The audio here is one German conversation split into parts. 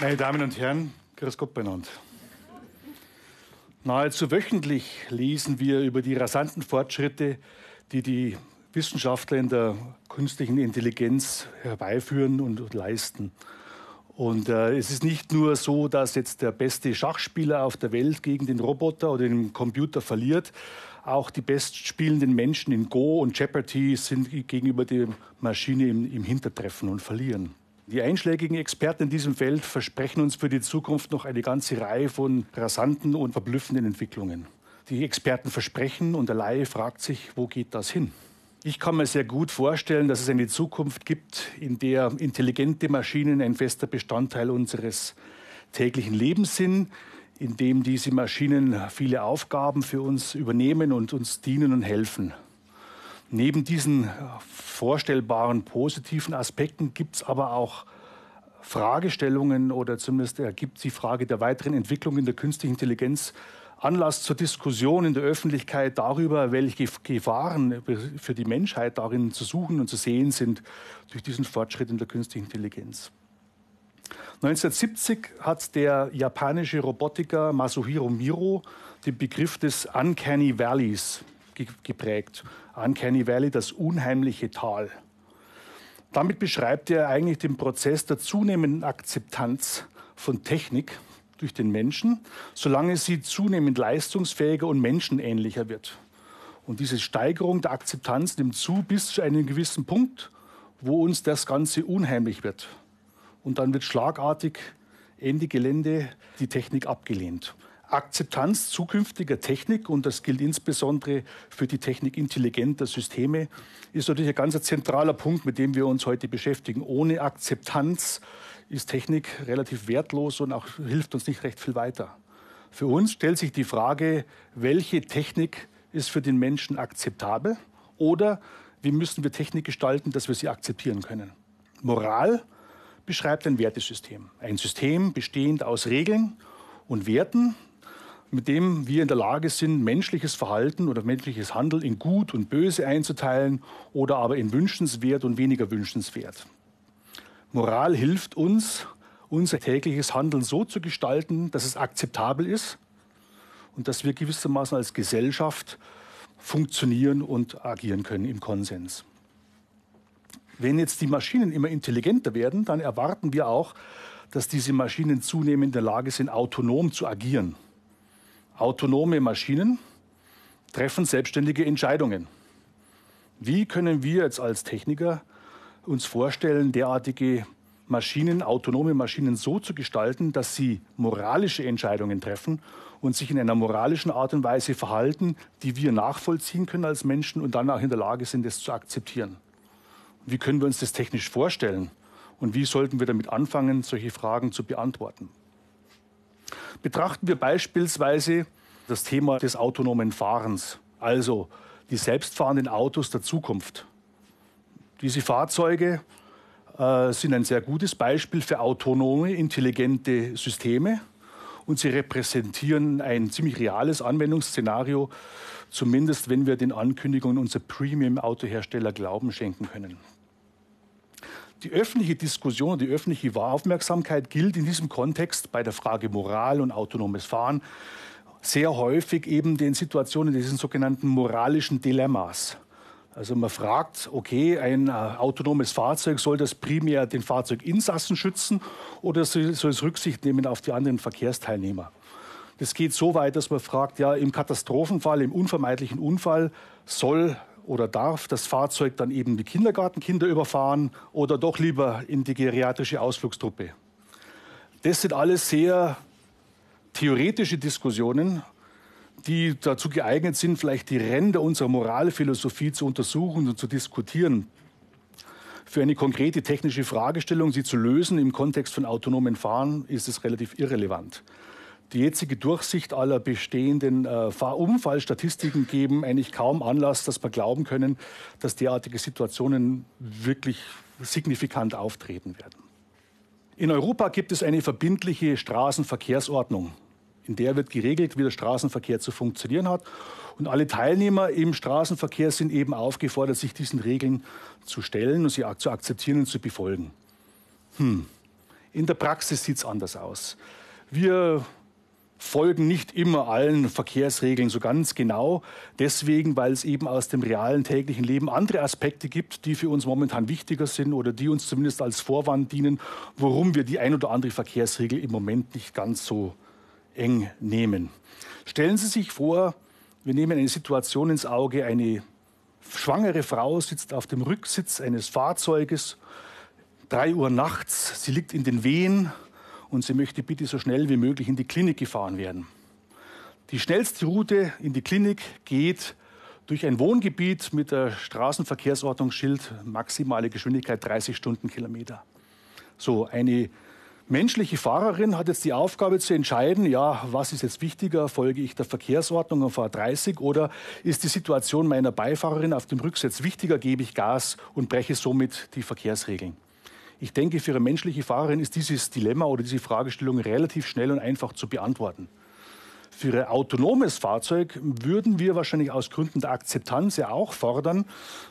Meine Damen und Herren, grüß Gott benannt. Nahezu wöchentlich lesen wir über die rasanten Fortschritte, die die Wissenschaftler in der künstlichen Intelligenz herbeiführen und leisten. Und äh, es ist nicht nur so, dass jetzt der beste Schachspieler auf der Welt gegen den Roboter oder den Computer verliert. Auch die bestspielenden Menschen in Go und Jeopardy sind gegenüber der Maschine im, im Hintertreffen und verlieren. Die einschlägigen Experten in diesem Feld versprechen uns für die Zukunft noch eine ganze Reihe von rasanten und verblüffenden Entwicklungen. Die Experten versprechen und der Laie fragt sich, wo geht das hin? Ich kann mir sehr gut vorstellen, dass es eine Zukunft gibt, in der intelligente Maschinen ein fester Bestandteil unseres täglichen Lebens sind, in dem diese Maschinen viele Aufgaben für uns übernehmen und uns dienen und helfen. Neben diesen vorstellbaren positiven Aspekten gibt es aber auch Fragestellungen oder zumindest ergibt die Frage der weiteren Entwicklung in der künstlichen Intelligenz Anlass zur Diskussion in der Öffentlichkeit darüber, welche Gefahren für die Menschheit darin zu suchen und zu sehen sind durch diesen Fortschritt in der künstlichen Intelligenz. 1970 hat der japanische Robotiker Masuhiro Miro den Begriff des Uncanny Valleys geprägt. Uncanny Valley, das unheimliche Tal. Damit beschreibt er eigentlich den Prozess der zunehmenden Akzeptanz von Technik durch den Menschen, solange sie zunehmend leistungsfähiger und menschenähnlicher wird. Und diese Steigerung der Akzeptanz nimmt zu bis zu einem gewissen Punkt, wo uns das Ganze unheimlich wird. Und dann wird schlagartig Ende Gelände die Technik abgelehnt. Akzeptanz zukünftiger Technik, und das gilt insbesondere für die Technik intelligenter Systeme, ist natürlich ein ganz zentraler Punkt, mit dem wir uns heute beschäftigen. Ohne Akzeptanz ist Technik relativ wertlos und auch hilft uns nicht recht viel weiter. Für uns stellt sich die Frage, welche Technik ist für den Menschen akzeptabel oder wie müssen wir Technik gestalten, dass wir sie akzeptieren können. Moral beschreibt ein Wertesystem. Ein System bestehend aus Regeln und Werten, mit dem wir in der Lage sind, menschliches Verhalten oder menschliches Handeln in gut und böse einzuteilen oder aber in wünschenswert und weniger wünschenswert. Moral hilft uns, unser tägliches Handeln so zu gestalten, dass es akzeptabel ist und dass wir gewissermaßen als Gesellschaft funktionieren und agieren können im Konsens. Wenn jetzt die Maschinen immer intelligenter werden, dann erwarten wir auch, dass diese Maschinen zunehmend in der Lage sind, autonom zu agieren. Autonome Maschinen treffen selbstständige Entscheidungen. Wie können wir jetzt als Techniker uns vorstellen, derartige Maschinen, autonome Maschinen so zu gestalten, dass sie moralische Entscheidungen treffen und sich in einer moralischen Art und Weise verhalten, die wir nachvollziehen können als Menschen und dann auch in der Lage sind, das zu akzeptieren. Wie können wir uns das technisch vorstellen? Und wie sollten wir damit anfangen, solche Fragen zu beantworten? Betrachten wir beispielsweise das Thema des autonomen Fahrens, also die selbstfahrenden Autos der Zukunft. Diese Fahrzeuge äh, sind ein sehr gutes Beispiel für autonome, intelligente Systeme und sie repräsentieren ein ziemlich reales Anwendungsszenario, zumindest wenn wir den Ankündigungen unserer Premium-Autohersteller Glauben schenken können. Die öffentliche Diskussion, die öffentliche Aufmerksamkeit gilt in diesem Kontext bei der Frage Moral und autonomes Fahren sehr häufig eben den Situationen dieses sogenannten moralischen Dilemmas. Also man fragt, okay, ein äh, autonomes Fahrzeug, soll das primär den Fahrzeuginsassen schützen oder soll es Rücksicht nehmen auf die anderen Verkehrsteilnehmer? Das geht so weit, dass man fragt, ja, im Katastrophenfall, im unvermeidlichen Unfall soll oder darf das Fahrzeug dann eben die Kindergartenkinder überfahren oder doch lieber in die geriatrische Ausflugstruppe? Das sind alles sehr theoretische Diskussionen, die dazu geeignet sind, vielleicht die Ränder unserer Moralphilosophie zu untersuchen und zu diskutieren. Für eine konkrete technische Fragestellung, sie zu lösen im Kontext von autonomen Fahren, ist es relativ irrelevant. Die jetzige Durchsicht aller bestehenden äh, Unfallstatistiken geben eigentlich kaum Anlass, dass wir glauben können, dass derartige Situationen wirklich signifikant auftreten werden. In Europa gibt es eine verbindliche Straßenverkehrsordnung. In der wird geregelt, wie der Straßenverkehr zu funktionieren hat. Und alle Teilnehmer im Straßenverkehr sind eben aufgefordert, sich diesen Regeln zu stellen und sie zu akzeptieren und zu befolgen. Hm. In der Praxis sieht es anders aus. Wir folgen nicht immer allen Verkehrsregeln so ganz genau. Deswegen, weil es eben aus dem realen täglichen Leben andere Aspekte gibt, die für uns momentan wichtiger sind oder die uns zumindest als Vorwand dienen, warum wir die ein oder andere Verkehrsregel im Moment nicht ganz so eng nehmen. Stellen Sie sich vor, wir nehmen eine Situation ins Auge, eine schwangere Frau sitzt auf dem Rücksitz eines Fahrzeuges, drei Uhr nachts, sie liegt in den Wehen, und sie möchte bitte so schnell wie möglich in die Klinik gefahren werden. Die schnellste Route in die Klinik geht durch ein Wohngebiet mit der Straßenverkehrsordnungsschild maximale Geschwindigkeit 30 Stundenkilometer. So, eine menschliche Fahrerin hat jetzt die Aufgabe zu entscheiden, ja, was ist jetzt wichtiger, folge ich der Verkehrsordnung und fahre 30 oder ist die Situation meiner Beifahrerin auf dem Rücksitz wichtiger, gebe ich Gas und breche somit die Verkehrsregeln. Ich denke, für eine menschliche Fahrerin ist dieses Dilemma oder diese Fragestellung relativ schnell und einfach zu beantworten. Für ein autonomes Fahrzeug würden wir wahrscheinlich aus Gründen der Akzeptanz ja auch fordern,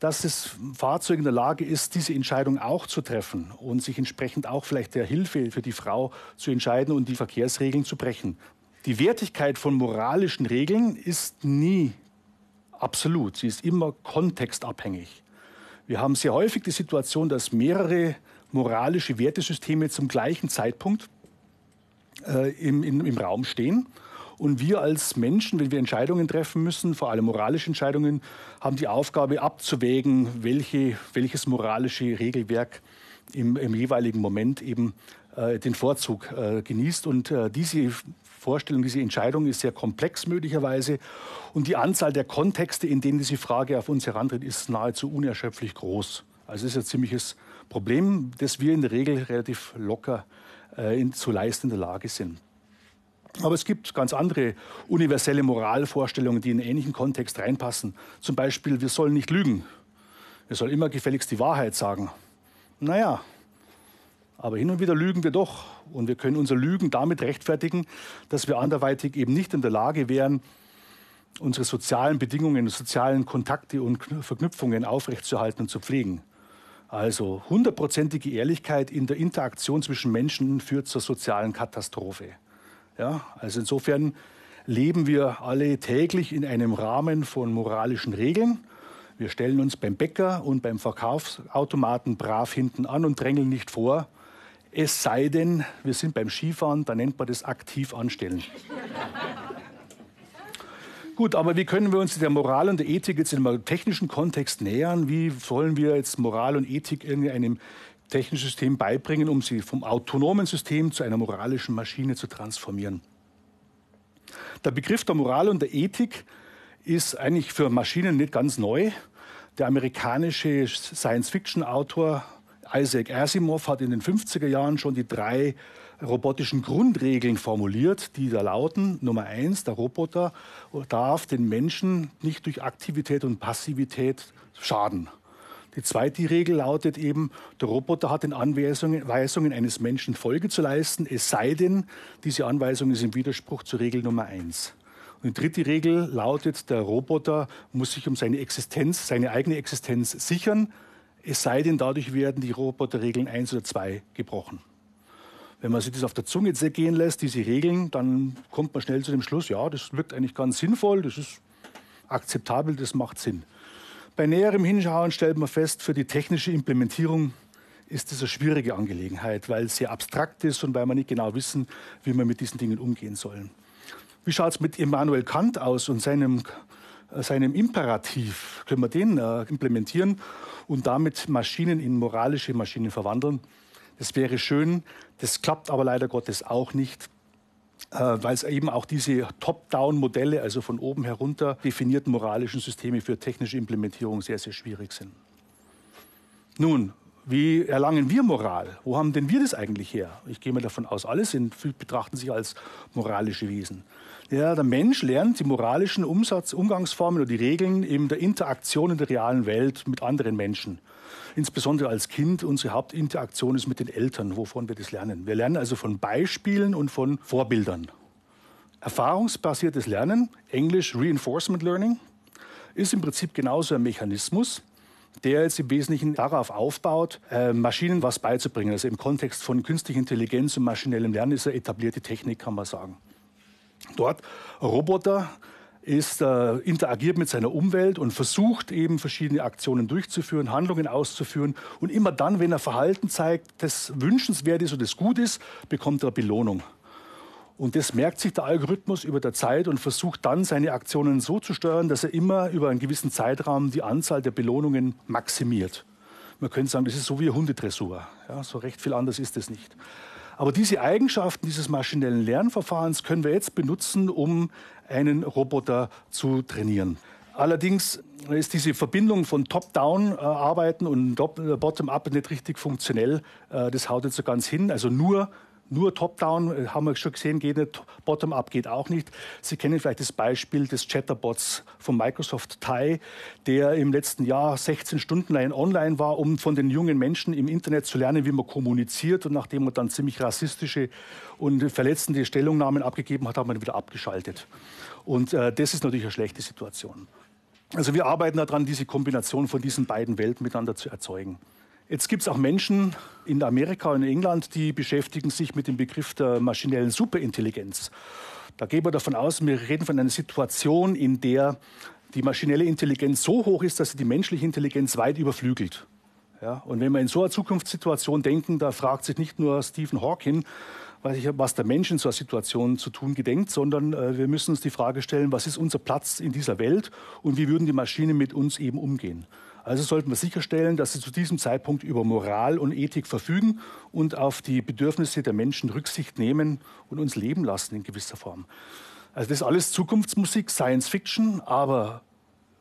dass das Fahrzeug in der Lage ist, diese Entscheidung auch zu treffen und sich entsprechend auch vielleicht der Hilfe für die Frau zu entscheiden und die Verkehrsregeln zu brechen. Die Wertigkeit von moralischen Regeln ist nie absolut. Sie ist immer kontextabhängig. Wir haben sehr häufig die Situation, dass mehrere moralische Wertesysteme zum gleichen Zeitpunkt äh, im, in, im Raum stehen. Und wir als Menschen, wenn wir Entscheidungen treffen müssen, vor allem moralische Entscheidungen, haben die Aufgabe abzuwägen, welche, welches moralische Regelwerk im, im jeweiligen Moment eben äh, den Vorzug äh, genießt. Und äh, diese Vorstellung, diese Entscheidung ist sehr komplex möglicherweise. Und die Anzahl der Kontexte, in denen diese Frage auf uns herantritt, ist nahezu unerschöpflich groß. Also es ist ein ziemliches Problem, das wir in der Regel relativ locker äh, in, zu leisten in der Lage sind. Aber es gibt ganz andere universelle Moralvorstellungen, die in einen ähnlichen Kontext reinpassen. Zum Beispiel, wir sollen nicht lügen. Wir sollen immer gefälligst die Wahrheit sagen. Naja, aber hin und wieder lügen wir doch. Und wir können unser Lügen damit rechtfertigen, dass wir anderweitig eben nicht in der Lage wären, unsere sozialen Bedingungen, sozialen Kontakte und Verknüpfungen aufrechtzuerhalten und zu pflegen. Also hundertprozentige Ehrlichkeit in der Interaktion zwischen Menschen führt zur sozialen Katastrophe. Ja, also insofern leben wir alle täglich in einem Rahmen von moralischen Regeln. Wir stellen uns beim Bäcker und beim Verkaufsautomaten brav hinten an und drängeln nicht vor. Es sei denn, wir sind beim Skifahren, da nennt man das aktiv anstellen. Gut, aber wie können wir uns der Moral und der Ethik jetzt in einem technischen Kontext nähern? Wie sollen wir jetzt Moral und Ethik irgendeinem technischen System beibringen, um sie vom autonomen System zu einer moralischen Maschine zu transformieren? Der Begriff der Moral und der Ethik ist eigentlich für Maschinen nicht ganz neu. Der amerikanische Science-Fiction-Autor Isaac Asimov hat in den 50er Jahren schon die drei robotischen Grundregeln formuliert, die da lauten, Nummer eins, der Roboter darf den Menschen nicht durch Aktivität und Passivität schaden. Die zweite Regel lautet eben, der Roboter hat den Anweisungen eines Menschen Folge zu leisten, es sei denn, diese Anweisung ist im Widerspruch zur Regel Nummer eins. Und die dritte Regel lautet, der Roboter muss sich um seine Existenz, seine eigene Existenz sichern, es sei denn, dadurch werden die Roboterregeln eins oder zwei gebrochen. Wenn man sich das auf der Zunge zergehen lässt, diese Regeln, dann kommt man schnell zu dem Schluss, ja, das wirkt eigentlich ganz sinnvoll, das ist akzeptabel, das macht Sinn. Bei näherem Hinschauen stellt man fest, für die technische Implementierung ist das eine schwierige Angelegenheit, weil es sehr abstrakt ist und weil man nicht genau wissen, wie man mit diesen Dingen umgehen soll. Wie schaut es mit Immanuel Kant aus und seinem, seinem Imperativ? Können wir den äh, implementieren und damit Maschinen in moralische Maschinen verwandeln? Das wäre schön, das klappt aber leider Gottes auch nicht, äh, weil es eben auch diese Top-Down-Modelle, also von oben herunter definierten moralischen Systeme für technische Implementierung sehr, sehr schwierig sind. Nun, wie erlangen wir Moral? Wo haben denn wir das eigentlich her? Ich gehe mal davon aus, alle sind, betrachten sich als moralische Wesen. Ja, der Mensch lernt die moralischen Umsatz, Umgangsformen oder die Regeln in der Interaktion in der realen Welt mit anderen Menschen insbesondere als Kind, unsere Hauptinteraktion ist mit den Eltern, wovon wir das lernen. Wir lernen also von Beispielen und von Vorbildern. Erfahrungsbasiertes Lernen, Englisch Reinforcement Learning, ist im Prinzip genauso ein Mechanismus. Der jetzt im Wesentlichen darauf aufbaut, äh, Maschinen was beizubringen. Also im Kontext von künstlicher Intelligenz und maschinellem Lernen ist eine etablierte Technik, kann man sagen. Dort Roboter ist, äh, interagiert mit seiner Umwelt und versucht eben verschiedene Aktionen durchzuführen, Handlungen auszuführen. Und immer dann, wenn er Verhalten zeigt, das wünschenswert ist und das gut ist, bekommt er Belohnung. Und das merkt sich der Algorithmus über der Zeit und versucht dann seine Aktionen so zu steuern, dass er immer über einen gewissen Zeitraum die Anzahl der Belohnungen maximiert. Man könnte sagen, das ist so wie Hundedressur. Ja, so recht viel anders ist es nicht. Aber diese Eigenschaften dieses maschinellen Lernverfahrens können wir jetzt benutzen, um einen Roboter zu trainieren. Allerdings ist diese Verbindung von Top-Down-Arbeiten und Bottom-Up nicht richtig funktionell. Äh, das haut jetzt so ganz hin. Also nur nur Top-Down, äh, haben wir schon gesehen, geht nicht. Bottom-Up geht auch nicht. Sie kennen vielleicht das Beispiel des Chatterbots von Microsoft Tai, der im letzten Jahr 16 Stunden lang online war, um von den jungen Menschen im Internet zu lernen, wie man kommuniziert. Und nachdem man dann ziemlich rassistische und verletzende Stellungnahmen abgegeben hat, hat man wieder abgeschaltet. Und äh, das ist natürlich eine schlechte Situation. Also wir arbeiten daran, diese Kombination von diesen beiden Welten miteinander zu erzeugen. Jetzt gibt es auch Menschen in Amerika und in England, die beschäftigen sich mit dem Begriff der maschinellen Superintelligenz. Da gehen wir davon aus, wir reden von einer Situation, in der die maschinelle Intelligenz so hoch ist, dass sie die menschliche Intelligenz weit überflügelt. Ja, und wenn wir in so einer Zukunftssituation denken, da fragt sich nicht nur Stephen Hawking, was der Mensch in so einer Situation zu tun gedenkt, sondern äh, wir müssen uns die Frage stellen, was ist unser Platz in dieser Welt und wie würden die Maschinen mit uns eben umgehen. Also sollten wir sicherstellen, dass sie zu diesem Zeitpunkt über Moral und Ethik verfügen und auf die Bedürfnisse der Menschen Rücksicht nehmen und uns leben lassen in gewisser Form. Also das ist alles Zukunftsmusik, Science Fiction, aber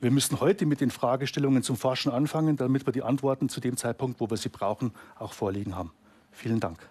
wir müssen heute mit den Fragestellungen zum Forschen anfangen, damit wir die Antworten zu dem Zeitpunkt, wo wir sie brauchen, auch vorliegen haben. Vielen Dank.